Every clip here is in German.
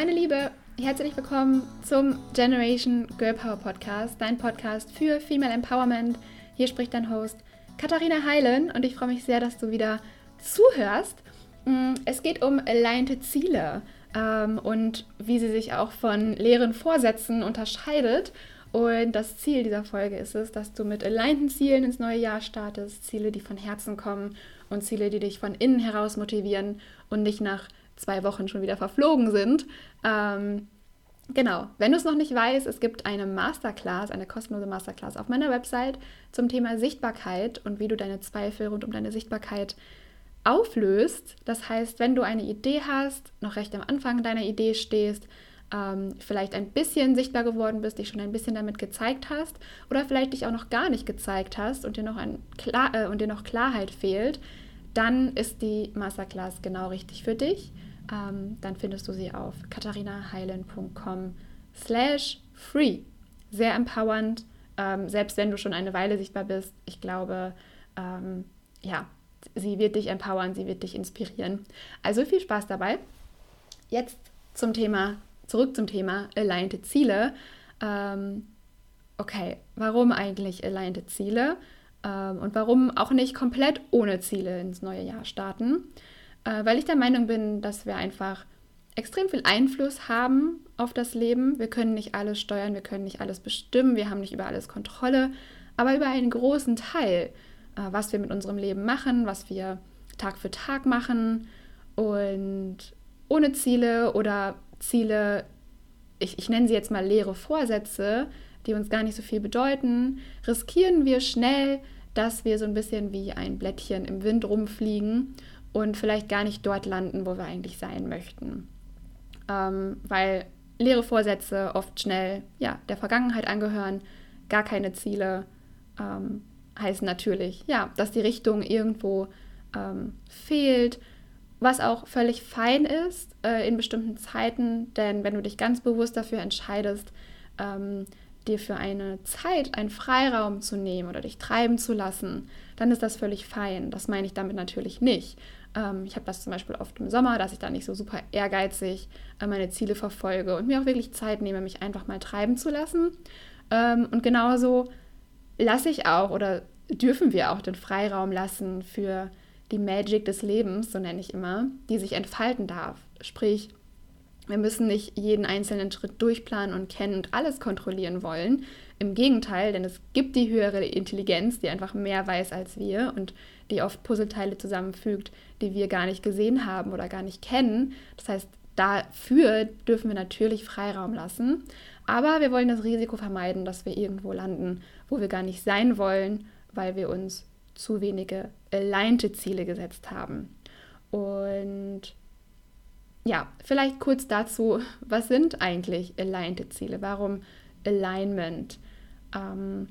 Meine Liebe, herzlich willkommen zum Generation Girl Power Podcast, dein Podcast für Female Empowerment. Hier spricht dein Host Katharina Heilen und ich freue mich sehr, dass du wieder zuhörst. Mm, es geht um alignte Ziele ähm, und wie sie sich auch von leeren Vorsätzen unterscheidet. Und das Ziel dieser Folge ist es, dass du mit alignten Zielen ins neue Jahr startest, Ziele, die von Herzen kommen und Ziele, die dich von innen heraus motivieren und nicht nach zwei Wochen schon wieder verflogen sind. Ähm, genau, wenn du es noch nicht weißt, es gibt eine Masterclass, eine kostenlose Masterclass auf meiner Website zum Thema Sichtbarkeit und wie du deine Zweifel rund um deine Sichtbarkeit auflöst. Das heißt, wenn du eine Idee hast, noch recht am Anfang deiner Idee stehst, ähm, vielleicht ein bisschen sichtbar geworden bist, dich schon ein bisschen damit gezeigt hast oder vielleicht dich auch noch gar nicht gezeigt hast und dir noch, ein Klar äh, und dir noch Klarheit fehlt, dann ist die Masterclass genau richtig für dich. Ähm, dann findest du sie auf katharinaheilen.com slash free. Sehr empowernd, ähm, selbst wenn du schon eine Weile sichtbar bist. Ich glaube, ähm, ja, sie wird dich empowern, sie wird dich inspirieren. Also viel Spaß dabei. Jetzt zum Thema, zurück zum Thema alignte Ziele. Ähm, okay, warum eigentlich alignte Ziele? Ähm, und warum auch nicht komplett ohne Ziele ins neue Jahr starten? Äh, weil ich der Meinung bin, dass wir einfach extrem viel Einfluss haben auf das Leben. Wir können nicht alles steuern, wir können nicht alles bestimmen, wir haben nicht über alles Kontrolle, aber über einen großen Teil äh, was wir mit unserem Leben machen, was wir Tag für Tag machen und ohne Ziele oder Ziele, ich, ich nenne sie jetzt mal leere Vorsätze, die uns gar nicht so viel bedeuten, riskieren wir schnell, dass wir so ein bisschen wie ein Blättchen im Wind rumfliegen und vielleicht gar nicht dort landen, wo wir eigentlich sein möchten. Ähm, weil leere Vorsätze oft schnell ja, der Vergangenheit angehören, gar keine Ziele ähm, heißt natürlich, ja, dass die Richtung irgendwo ähm, fehlt, was auch völlig fein ist äh, in bestimmten Zeiten, denn wenn du dich ganz bewusst dafür entscheidest, ähm, dir für eine Zeit einen Freiraum zu nehmen oder dich treiben zu lassen, dann ist das völlig fein. Das meine ich damit natürlich nicht. Ähm, ich habe das zum Beispiel oft im Sommer, dass ich da nicht so super ehrgeizig äh, meine Ziele verfolge und mir auch wirklich Zeit nehme, mich einfach mal treiben zu lassen. Ähm, und genauso lasse ich auch oder dürfen wir auch den Freiraum lassen für die Magic des Lebens, so nenne ich immer, die sich entfalten darf. Sprich, wir müssen nicht jeden einzelnen Schritt durchplanen und kennen und alles kontrollieren wollen. Im Gegenteil, denn es gibt die höhere Intelligenz, die einfach mehr weiß als wir und die oft Puzzleteile zusammenfügt, die wir gar nicht gesehen haben oder gar nicht kennen. Das heißt, dafür dürfen wir natürlich Freiraum lassen. Aber wir wollen das Risiko vermeiden, dass wir irgendwo landen, wo wir gar nicht sein wollen, weil wir uns zu wenige alignte Ziele gesetzt haben. Und ja, vielleicht kurz dazu, was sind eigentlich alignte Ziele? Warum Alignment? Ähm,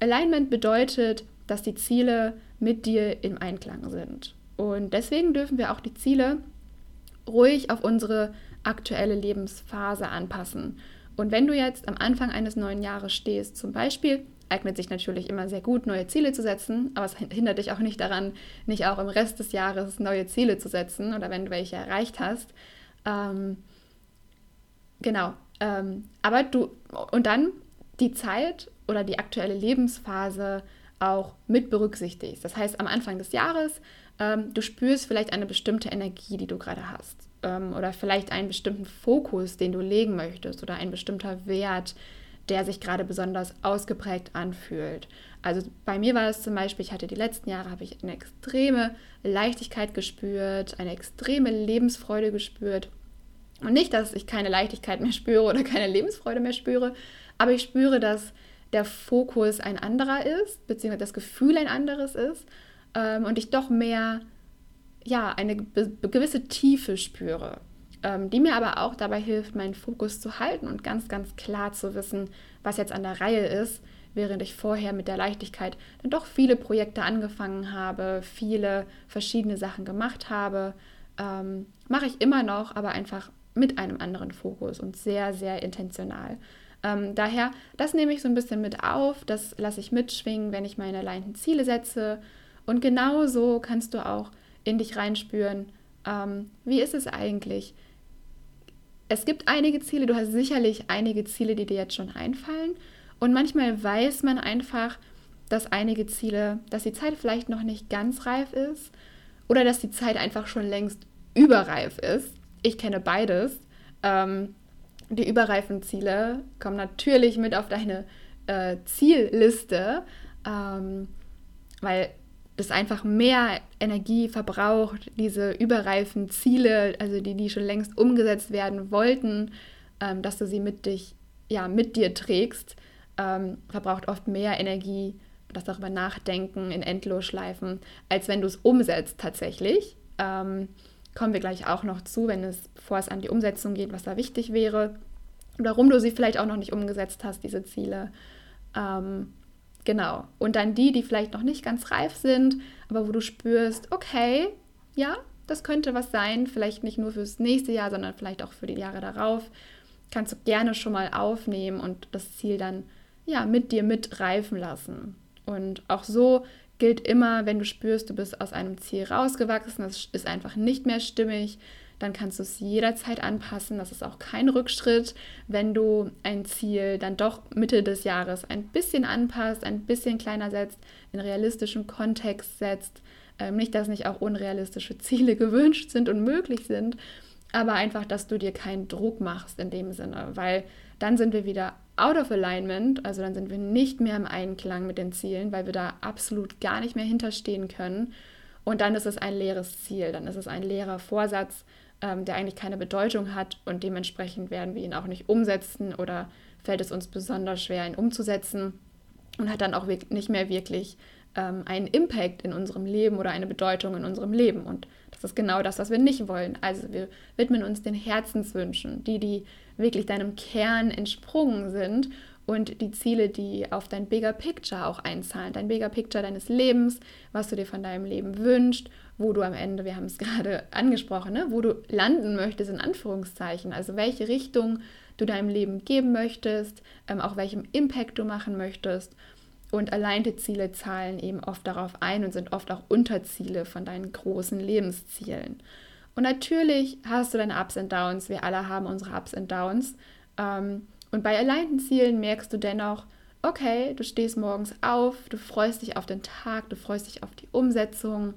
Alignment bedeutet, dass die Ziele mit dir im Einklang sind. Und deswegen dürfen wir auch die Ziele ruhig auf unsere aktuelle Lebensphase anpassen. Und wenn du jetzt am Anfang eines neuen Jahres stehst, zum Beispiel, eignet sich natürlich immer sehr gut, neue Ziele zu setzen, aber es hindert dich auch nicht daran, nicht auch im Rest des Jahres neue Ziele zu setzen oder wenn du welche erreicht hast. Ähm, genau. Ähm, aber du, und dann die Zeit oder die aktuelle Lebensphase auch mit berücksichtigst. Das heißt, am Anfang des Jahres, ähm, du spürst vielleicht eine bestimmte Energie, die du gerade hast ähm, oder vielleicht einen bestimmten Fokus, den du legen möchtest oder ein bestimmter Wert, der sich gerade besonders ausgeprägt anfühlt. Also bei mir war es zum Beispiel, ich hatte die letzten Jahre, habe ich eine extreme Leichtigkeit gespürt, eine extreme Lebensfreude gespürt. Und nicht, dass ich keine Leichtigkeit mehr spüre oder keine Lebensfreude mehr spüre, aber ich spüre, dass der Fokus ein anderer ist, beziehungsweise das Gefühl ein anderes ist ähm, und ich doch mehr ja, eine gewisse Tiefe spüre, ähm, die mir aber auch dabei hilft, meinen Fokus zu halten und ganz, ganz klar zu wissen, was jetzt an der Reihe ist, während ich vorher mit der Leichtigkeit dann doch viele Projekte angefangen habe, viele verschiedene Sachen gemacht habe, ähm, mache ich immer noch, aber einfach mit einem anderen Fokus und sehr, sehr intentional. Ähm, daher, das nehme ich so ein bisschen mit auf, das lasse ich mitschwingen, wenn ich meine alleinten Ziele setze. Und genauso kannst du auch in dich reinspüren, ähm, wie ist es eigentlich? Es gibt einige Ziele, du hast sicherlich einige Ziele, die dir jetzt schon einfallen. Und manchmal weiß man einfach, dass einige Ziele, dass die Zeit vielleicht noch nicht ganz reif ist oder dass die Zeit einfach schon längst überreif ist. Ich kenne beides. Ähm, die überreifen Ziele kommen natürlich mit auf deine äh, Zielliste, ähm, weil das einfach mehr Energie verbraucht, diese überreifen Ziele, also die, die schon längst umgesetzt werden wollten, ähm, dass du sie mit dich, ja, mit dir trägst, ähm, verbraucht oft mehr Energie, das darüber nachdenken in Endlosschleifen, als wenn du es umsetzt tatsächlich. Ähm, kommen wir gleich auch noch zu, wenn es, bevor es an die Umsetzung geht, was da wichtig wäre. Warum du sie vielleicht auch noch nicht umgesetzt hast, diese Ziele. Ähm, Genau. Und dann die, die vielleicht noch nicht ganz reif sind, aber wo du spürst, okay, ja, das könnte was sein, vielleicht nicht nur fürs nächste Jahr, sondern vielleicht auch für die Jahre darauf, kannst du gerne schon mal aufnehmen und das Ziel dann ja mit dir mitreifen lassen. Und auch so gilt immer, wenn du spürst, du bist aus einem Ziel rausgewachsen, das ist einfach nicht mehr stimmig, dann kannst du es jederzeit anpassen. Das ist auch kein Rückschritt, wenn du ein Ziel dann doch Mitte des Jahres ein bisschen anpasst, ein bisschen kleiner setzt, in realistischen Kontext setzt. Ähm, nicht, dass nicht auch unrealistische Ziele gewünscht sind und möglich sind, aber einfach, dass du dir keinen Druck machst in dem Sinne, weil dann sind wir wieder out of alignment, also dann sind wir nicht mehr im Einklang mit den Zielen, weil wir da absolut gar nicht mehr hinterstehen können. Und dann ist es ein leeres Ziel, dann ist es ein leerer Vorsatz, ähm, der eigentlich keine Bedeutung hat und dementsprechend werden wir ihn auch nicht umsetzen oder fällt es uns besonders schwer, ihn umzusetzen und hat dann auch nicht mehr wirklich ähm, einen Impact in unserem Leben oder eine Bedeutung in unserem Leben. Und das ist genau das, was wir nicht wollen. Also wir widmen uns den Herzenswünschen, die, die wirklich deinem Kern entsprungen sind und die Ziele, die auf dein Bigger Picture auch einzahlen, dein Bigger Picture deines Lebens, was du dir von deinem Leben wünschst, wo du am Ende, wir haben es gerade angesprochen, ne, wo du landen möchtest, in Anführungszeichen, also welche Richtung du deinem Leben geben möchtest, ähm, auch welchem Impact du machen möchtest. Und alleinte Ziele zahlen eben oft darauf ein und sind oft auch Unterziele von deinen großen Lebenszielen. Und natürlich hast du deine Ups und Downs, wir alle haben unsere Ups und Downs. Ähm, und bei alleinten Zielen merkst du dennoch, okay, du stehst morgens auf, du freust dich auf den Tag, du freust dich auf die Umsetzung,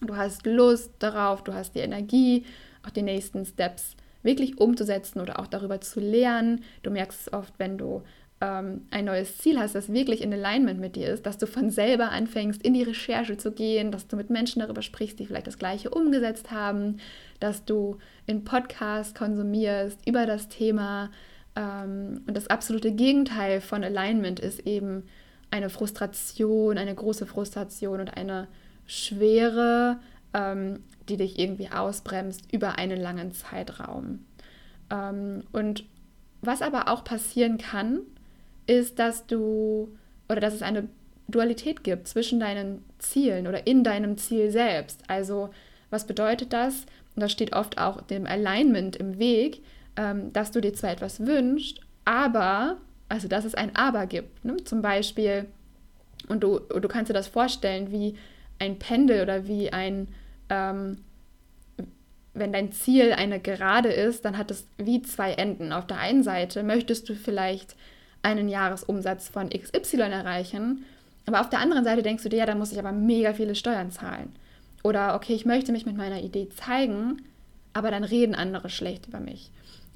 du hast Lust darauf, du hast die Energie, auch die nächsten Steps wirklich umzusetzen oder auch darüber zu lernen. Du merkst es oft, wenn du ähm, ein neues Ziel hast, das wirklich in Alignment mit dir ist, dass du von selber anfängst, in die Recherche zu gehen, dass du mit Menschen darüber sprichst, die vielleicht das Gleiche umgesetzt haben, dass du in Podcasts konsumierst über das Thema, und das absolute Gegenteil von Alignment ist eben eine Frustration, eine große Frustration und eine Schwere, ähm, die dich irgendwie ausbremst über einen langen Zeitraum. Ähm, und was aber auch passieren kann, ist, dass du oder dass es eine Dualität gibt zwischen deinen Zielen oder in deinem Ziel selbst. Also was bedeutet das? Und das steht oft auch dem Alignment im Weg, ähm, dass du dir zwar etwas wünschst, aber, also dass es ein Aber gibt. Ne? Zum Beispiel, und du, du kannst dir das vorstellen, wie ein Pendel oder wie ein, ähm, wenn dein Ziel eine Gerade ist, dann hat es wie zwei Enden. Auf der einen Seite möchtest du vielleicht einen Jahresumsatz von XY erreichen, aber auf der anderen Seite denkst du dir, ja, da muss ich aber mega viele Steuern zahlen. Oder okay, ich möchte mich mit meiner Idee zeigen, aber dann reden andere schlecht über mich.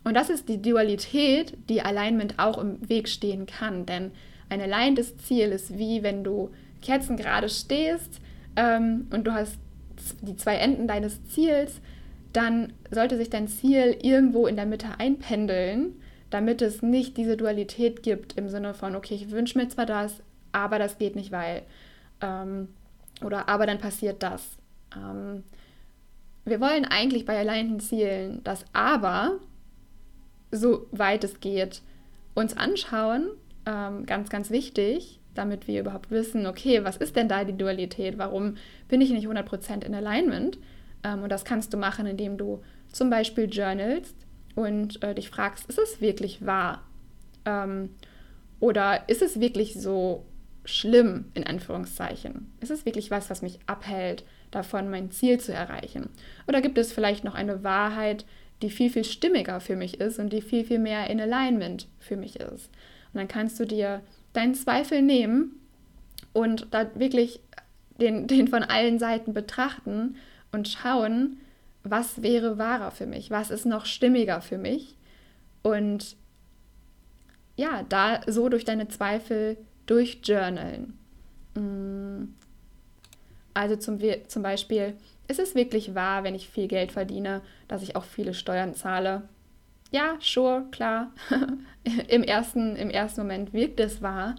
Und das ist die Dualität, die Alignment auch im Weg stehen kann. Denn ein aligntes Ziel ist wie wenn du kerzengerade stehst ähm, und du hast die zwei Enden deines Ziels, dann sollte sich dein Ziel irgendwo in der Mitte einpendeln, damit es nicht diese Dualität gibt im Sinne von, okay, ich wünsche mir zwar das, aber das geht nicht, weil. Ähm, oder aber dann passiert das. Ähm, wir wollen eigentlich bei alignten Zielen das Aber so weit es geht, uns anschauen. Ähm, ganz, ganz wichtig, damit wir überhaupt wissen, okay, was ist denn da die Dualität? Warum bin ich nicht 100% in Alignment? Ähm, und das kannst du machen, indem du zum Beispiel journalst und äh, dich fragst, ist es wirklich wahr? Ähm, oder ist es wirklich so schlimm, in Anführungszeichen? Ist es wirklich was, was mich abhält, davon mein Ziel zu erreichen? Oder gibt es vielleicht noch eine Wahrheit, die viel, viel stimmiger für mich ist und die viel, viel mehr in Alignment für mich ist. Und dann kannst du dir deinen Zweifel nehmen und da wirklich den, den von allen Seiten betrachten und schauen, was wäre wahrer für mich, was ist noch stimmiger für mich und ja, da so durch deine Zweifel durchjournalen. Mm. Also zum, zum Beispiel, ist es wirklich wahr, wenn ich viel Geld verdiene, dass ich auch viele Steuern zahle? Ja, sure, klar. Im, ersten, Im ersten Moment wirkt es wahr.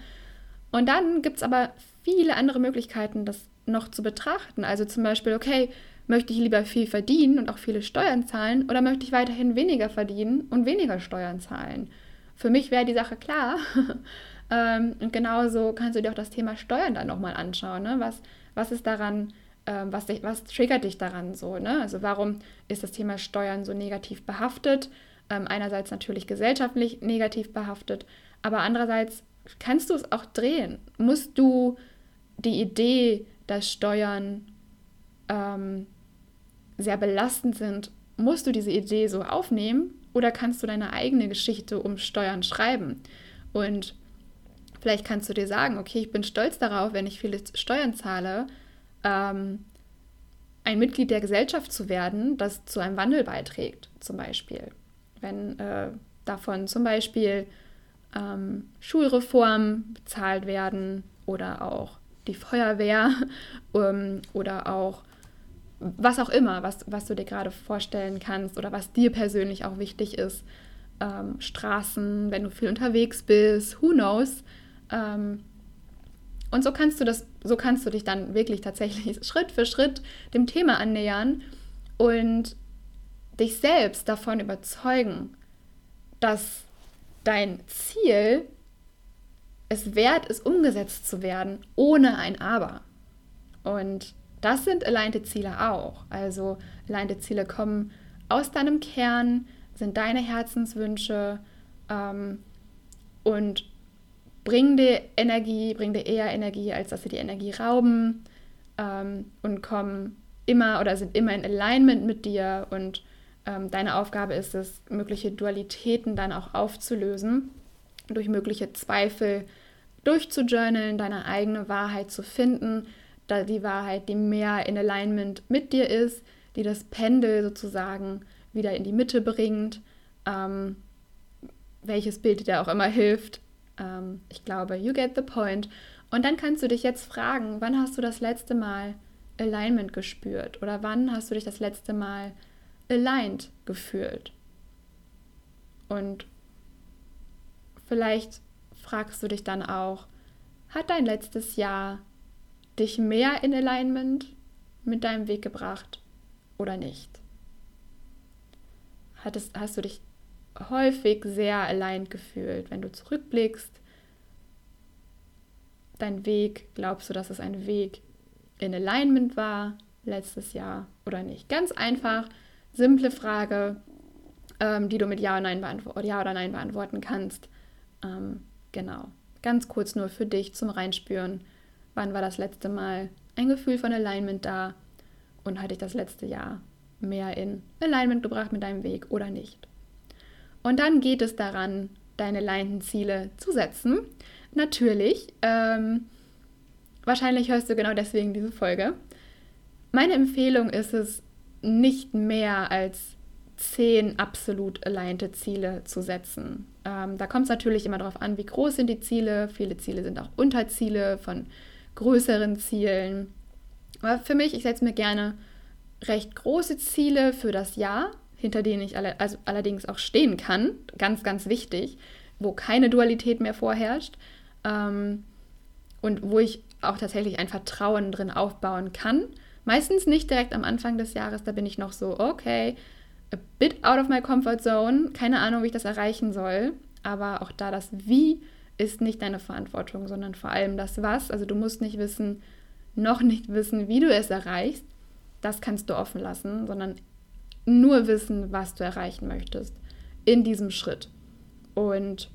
Und dann gibt es aber viele andere Möglichkeiten, das noch zu betrachten. Also zum Beispiel, okay, möchte ich lieber viel verdienen und auch viele Steuern zahlen oder möchte ich weiterhin weniger verdienen und weniger Steuern zahlen? Für mich wäre die Sache klar. Ähm, und genauso kannst du dir auch das Thema Steuern dann nochmal anschauen. Ne? Was, was ist daran, ähm, was, dich, was triggert dich daran so? Ne? Also warum ist das Thema Steuern so negativ behaftet? Ähm, einerseits natürlich gesellschaftlich negativ behaftet, aber andererseits kannst du es auch drehen. Musst du die Idee, dass Steuern ähm, sehr belastend sind, musst du diese Idee so aufnehmen oder kannst du deine eigene Geschichte um Steuern schreiben? Und vielleicht kannst du dir sagen, okay, ich bin stolz darauf, wenn ich viele Steuern zahle, ähm, ein Mitglied der Gesellschaft zu werden, das zu einem Wandel beiträgt, zum Beispiel. Wenn äh, davon zum Beispiel ähm, Schulreformen bezahlt werden oder auch die Feuerwehr um, oder auch was auch immer, was, was du dir gerade vorstellen kannst oder was dir persönlich auch wichtig ist. Ähm, Straßen, wenn du viel unterwegs bist, who knows. Ähm, und so kannst du das, so kannst du dich dann wirklich tatsächlich Schritt für Schritt dem Thema annähern und dich selbst davon überzeugen, dass dein Ziel es wert ist, umgesetzt zu werden, ohne ein Aber. Und das sind alignte Ziele auch. Also alignte Ziele kommen aus deinem Kern, sind deine Herzenswünsche ähm, und bringen dir Energie, bringen dir eher Energie, als dass sie die Energie rauben ähm, und kommen immer oder sind immer in Alignment mit dir und ähm, deine Aufgabe ist es, mögliche Dualitäten dann auch aufzulösen, durch mögliche Zweifel durchzujournalen, deine eigene Wahrheit zu finden, da die Wahrheit, die mehr in Alignment mit dir ist, die das Pendel sozusagen wieder in die Mitte bringt, ähm, welches Bild dir auch immer hilft. Ähm, ich glaube, you get the point. Und dann kannst du dich jetzt fragen, wann hast du das letzte Mal Alignment gespürt oder wann hast du dich das letzte Mal aligned gefühlt? Und vielleicht fragst du dich dann auch, hat dein letztes Jahr dich mehr in Alignment mit deinem Weg gebracht oder nicht? Hattest, hast du dich häufig sehr aligned gefühlt, wenn du zurückblickst? Dein Weg, glaubst du, dass es ein Weg in Alignment war letztes Jahr oder nicht? Ganz einfach, simple Frage, ähm, die du mit Ja, Nein ja oder Nein beantworten kannst. Ähm, genau, ganz kurz nur für dich zum Reinspüren Wann war das letzte Mal ein Gefühl von Alignment da? Und hatte ich das letzte Jahr mehr in Alignment gebracht mit deinem Weg oder nicht? Und dann geht es daran, deine alignten Ziele zu setzen. Natürlich, ähm, wahrscheinlich hörst du genau deswegen diese Folge. Meine Empfehlung ist es, nicht mehr als zehn absolut alignte Ziele zu setzen. Ähm, da kommt es natürlich immer darauf an, wie groß sind die Ziele. Viele Ziele sind auch Unterziele von größeren Zielen. Aber für mich, ich setze mir gerne recht große Ziele für das Jahr, hinter denen ich alle, also allerdings auch stehen kann. Ganz, ganz wichtig, wo keine Dualität mehr vorherrscht. Ähm, und wo ich auch tatsächlich ein Vertrauen drin aufbauen kann. Meistens nicht direkt am Anfang des Jahres, da bin ich noch so, okay, a bit out of my comfort zone, keine Ahnung, wie ich das erreichen soll. Aber auch da das Wie ist nicht deine Verantwortung, sondern vor allem das Was. Also du musst nicht wissen, noch nicht wissen, wie du es erreichst. Das kannst du offen lassen, sondern nur wissen, was du erreichen möchtest in diesem Schritt. Und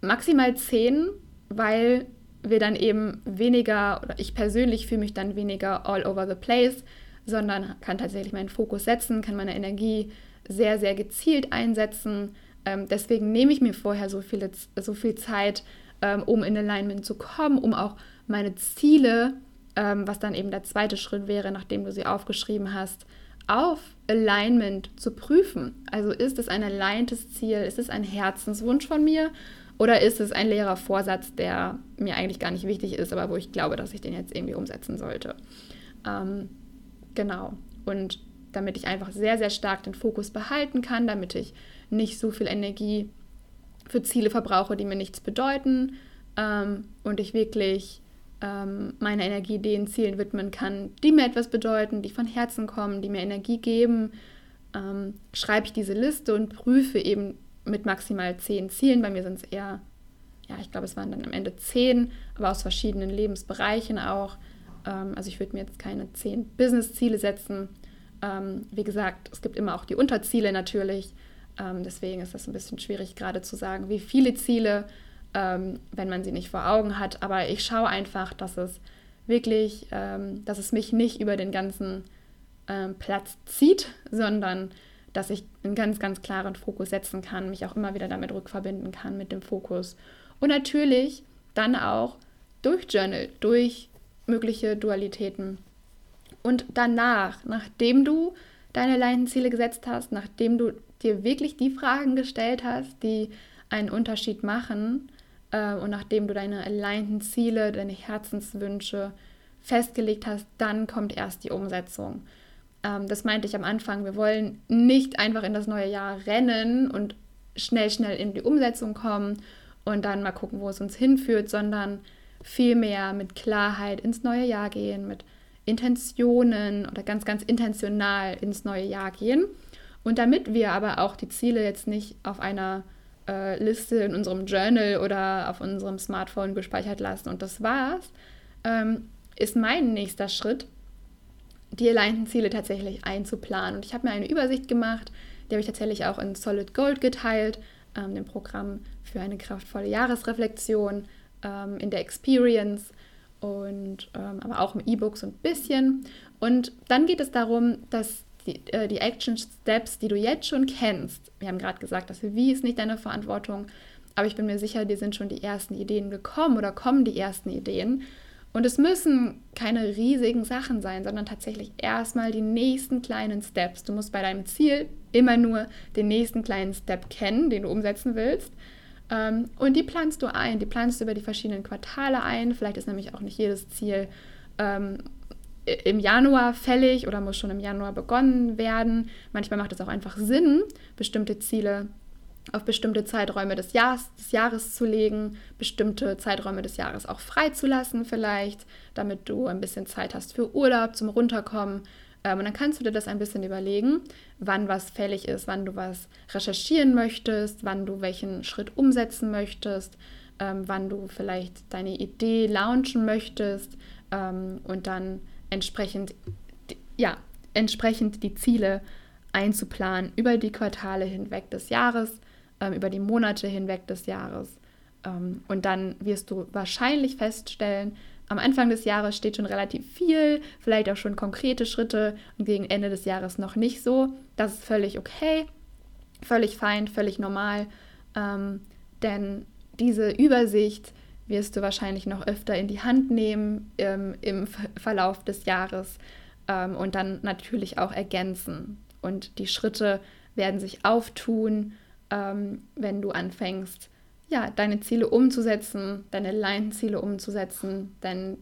maximal zehn, weil wir dann eben weniger, oder ich persönlich fühle mich dann weniger all over the place, sondern kann tatsächlich meinen Fokus setzen, kann meine Energie sehr, sehr gezielt einsetzen. Ähm, deswegen nehme ich mir vorher so, viele, so viel Zeit, ähm, um in Alignment zu kommen, um auch meine Ziele, ähm, was dann eben der zweite Schritt wäre, nachdem du sie aufgeschrieben hast, auf Alignment zu prüfen. Also ist es ein aligntes Ziel, ist es ein Herzenswunsch von mir oder ist es ein leerer Vorsatz, der mir eigentlich gar nicht wichtig ist, aber wo ich glaube, dass ich den jetzt irgendwie umsetzen sollte. Ähm, genau. Und damit ich einfach sehr, sehr stark den Fokus behalten kann, damit ich nicht so viel Energie für Ziele verbrauche, die mir nichts bedeuten ähm, und ich wirklich ähm, meine Energie den Zielen widmen kann, die mir etwas bedeuten, die von Herzen kommen, die mir Energie geben, ähm, schreibe ich diese Liste und prüfe eben mit maximal zehn Zielen. Bei mir sind es eher, ja, ich glaube, es waren dann am Ende zehn, aber aus verschiedenen Lebensbereichen auch. Ähm, also ich würde mir jetzt keine zehn Business-Ziele setzen. Ähm, wie gesagt, es gibt immer auch die Unterziele natürlich. Ähm, deswegen ist das ein bisschen schwierig gerade zu sagen, wie viele Ziele, ähm, wenn man sie nicht vor Augen hat. Aber ich schaue einfach, dass es wirklich, ähm, dass es mich nicht über den ganzen ähm, Platz zieht, sondern dass ich einen ganz, ganz klaren Fokus setzen kann, mich auch immer wieder damit rückverbinden kann mit dem Fokus. Und natürlich dann auch durch Journal, durch mögliche Dualitäten. Und danach, nachdem du deine Leinenziele gesetzt hast, nachdem du dir wirklich die Fragen gestellt hast, die einen Unterschied machen äh, und nachdem du deine alignten Ziele, deine Herzenswünsche festgelegt hast, dann kommt erst die Umsetzung. Ähm, das meinte ich am Anfang. Wir wollen nicht einfach in das neue Jahr rennen und schnell, schnell in die Umsetzung kommen und dann mal gucken, wo es uns hinführt, sondern vielmehr mit Klarheit ins neue Jahr gehen, mit Intentionen oder ganz, ganz intentional ins neue Jahr gehen. Und damit wir aber auch die Ziele jetzt nicht auf einer äh, Liste in unserem Journal oder auf unserem Smartphone gespeichert lassen und das war's, ähm, ist mein nächster Schritt, die alignten Ziele tatsächlich einzuplanen. Und ich habe mir eine Übersicht gemacht, die habe ich tatsächlich auch in Solid Gold geteilt, ähm, dem Programm für eine kraftvolle Jahresreflexion ähm, in der Experience und ähm, aber auch im E-Book so ein bisschen. Und dann geht es darum, dass die, äh, die Action Steps, die du jetzt schon kennst, wir haben gerade gesagt, das Wie ist nicht deine Verantwortung, aber ich bin mir sicher, dir sind schon die ersten Ideen gekommen oder kommen die ersten Ideen. Und es müssen keine riesigen Sachen sein, sondern tatsächlich erstmal die nächsten kleinen Steps. Du musst bei deinem Ziel immer nur den nächsten kleinen Step kennen, den du umsetzen willst. Ähm, und die planst du ein. Die planst du über die verschiedenen Quartale ein. Vielleicht ist nämlich auch nicht jedes Ziel ähm, im Januar fällig oder muss schon im Januar begonnen werden. Manchmal macht es auch einfach Sinn, bestimmte Ziele auf bestimmte Zeiträume des Jahres, des Jahres zu legen, bestimmte Zeiträume des Jahres auch freizulassen vielleicht, damit du ein bisschen Zeit hast für Urlaub, zum Runterkommen. Ähm, und dann kannst du dir das ein bisschen überlegen, wann was fällig ist, wann du was recherchieren möchtest, wann du welchen Schritt umsetzen möchtest, ähm, wann du vielleicht deine Idee launchen möchtest ähm, und dann entsprechend, ja, entsprechend die Ziele einzuplanen über die Quartale hinweg des Jahres ähm, über die Monate hinweg des Jahres. Ähm, und dann wirst du wahrscheinlich feststellen, am Anfang des Jahres steht schon relativ viel, vielleicht auch schon konkrete Schritte und gegen Ende des Jahres noch nicht so. Das ist völlig okay, völlig fein, völlig normal, ähm, denn diese Übersicht wirst du wahrscheinlich noch öfter in die Hand nehmen ähm, im Verlauf des Jahres ähm, und dann natürlich auch ergänzen. Und die Schritte werden sich auftun ähm, wenn du anfängst, ja, deine Ziele umzusetzen, deine Line-Ziele umzusetzen, denn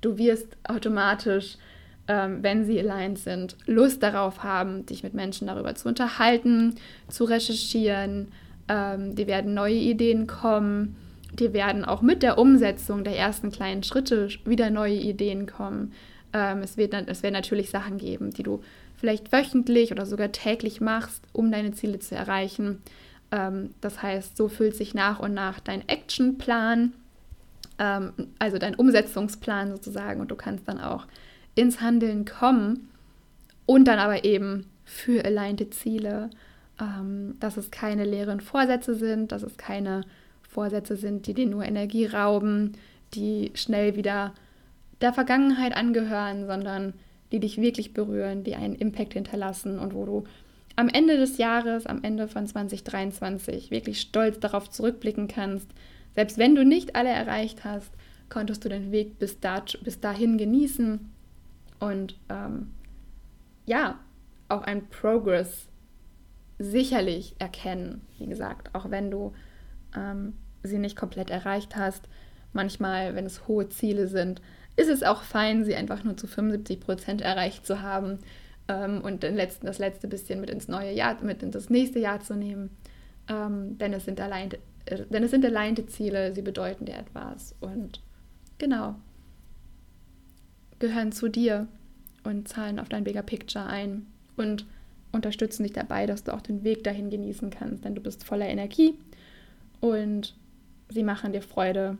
du wirst automatisch, ähm, wenn sie aligned sind, Lust darauf haben, dich mit Menschen darüber zu unterhalten, zu recherchieren. Ähm, die werden neue Ideen kommen. Die werden auch mit der Umsetzung der ersten kleinen Schritte wieder neue Ideen kommen. Ähm, es, wird, es wird natürlich Sachen geben, die du vielleicht wöchentlich oder sogar täglich machst, um deine Ziele zu erreichen. Ähm, das heißt, so füllt sich nach und nach dein Actionplan, ähm, also dein Umsetzungsplan sozusagen, und du kannst dann auch ins Handeln kommen und dann aber eben für alignte Ziele, ähm, dass es keine leeren Vorsätze sind, dass es keine Vorsätze sind, die dir nur Energie rauben, die schnell wieder der Vergangenheit angehören, sondern die dich wirklich berühren, die einen Impact hinterlassen und wo du am Ende des Jahres, am Ende von 2023 wirklich stolz darauf zurückblicken kannst. Selbst wenn du nicht alle erreicht hast, konntest du den Weg bis, da, bis dahin genießen und ähm, ja, auch ein Progress sicherlich erkennen. Wie gesagt, auch wenn du ähm, sie nicht komplett erreicht hast. Manchmal, wenn es hohe Ziele sind, ist es auch fein, sie einfach nur zu 75 Prozent erreicht zu haben ähm, und den letzten, das letzte bisschen mit ins neue Jahr, mit in das nächste Jahr zu nehmen. Ähm, denn, es sind allein, äh, denn es sind alleinte Ziele, sie bedeuten dir etwas und genau, gehören zu dir und zahlen auf dein Bigger Picture ein und unterstützen dich dabei, dass du auch den Weg dahin genießen kannst, denn du bist voller Energie und sie machen dir Freude,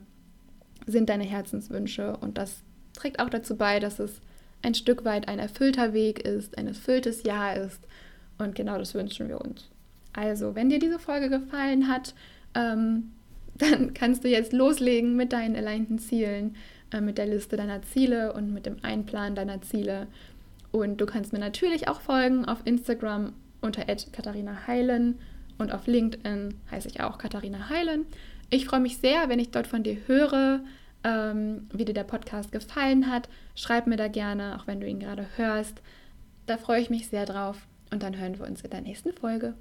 sind deine Herzenswünsche und das trägt auch dazu bei, dass es ein Stück weit ein erfüllter Weg ist, ein erfülltes Jahr ist und genau das wünschen wir uns. Also, wenn dir diese Folge gefallen hat, ähm, dann kannst du jetzt loslegen mit deinen alignten Zielen, äh, mit der Liste deiner Ziele und mit dem Einplan deiner Ziele. Und du kannst mir natürlich auch folgen auf Instagram unter Katharina Heilen und auf LinkedIn heiße ich auch Katharina Heilen. Ich freue mich sehr, wenn ich dort von dir höre, ähm, wie dir der Podcast gefallen hat. Schreib mir da gerne, auch wenn du ihn gerade hörst. Da freue ich mich sehr drauf. Und dann hören wir uns in der nächsten Folge.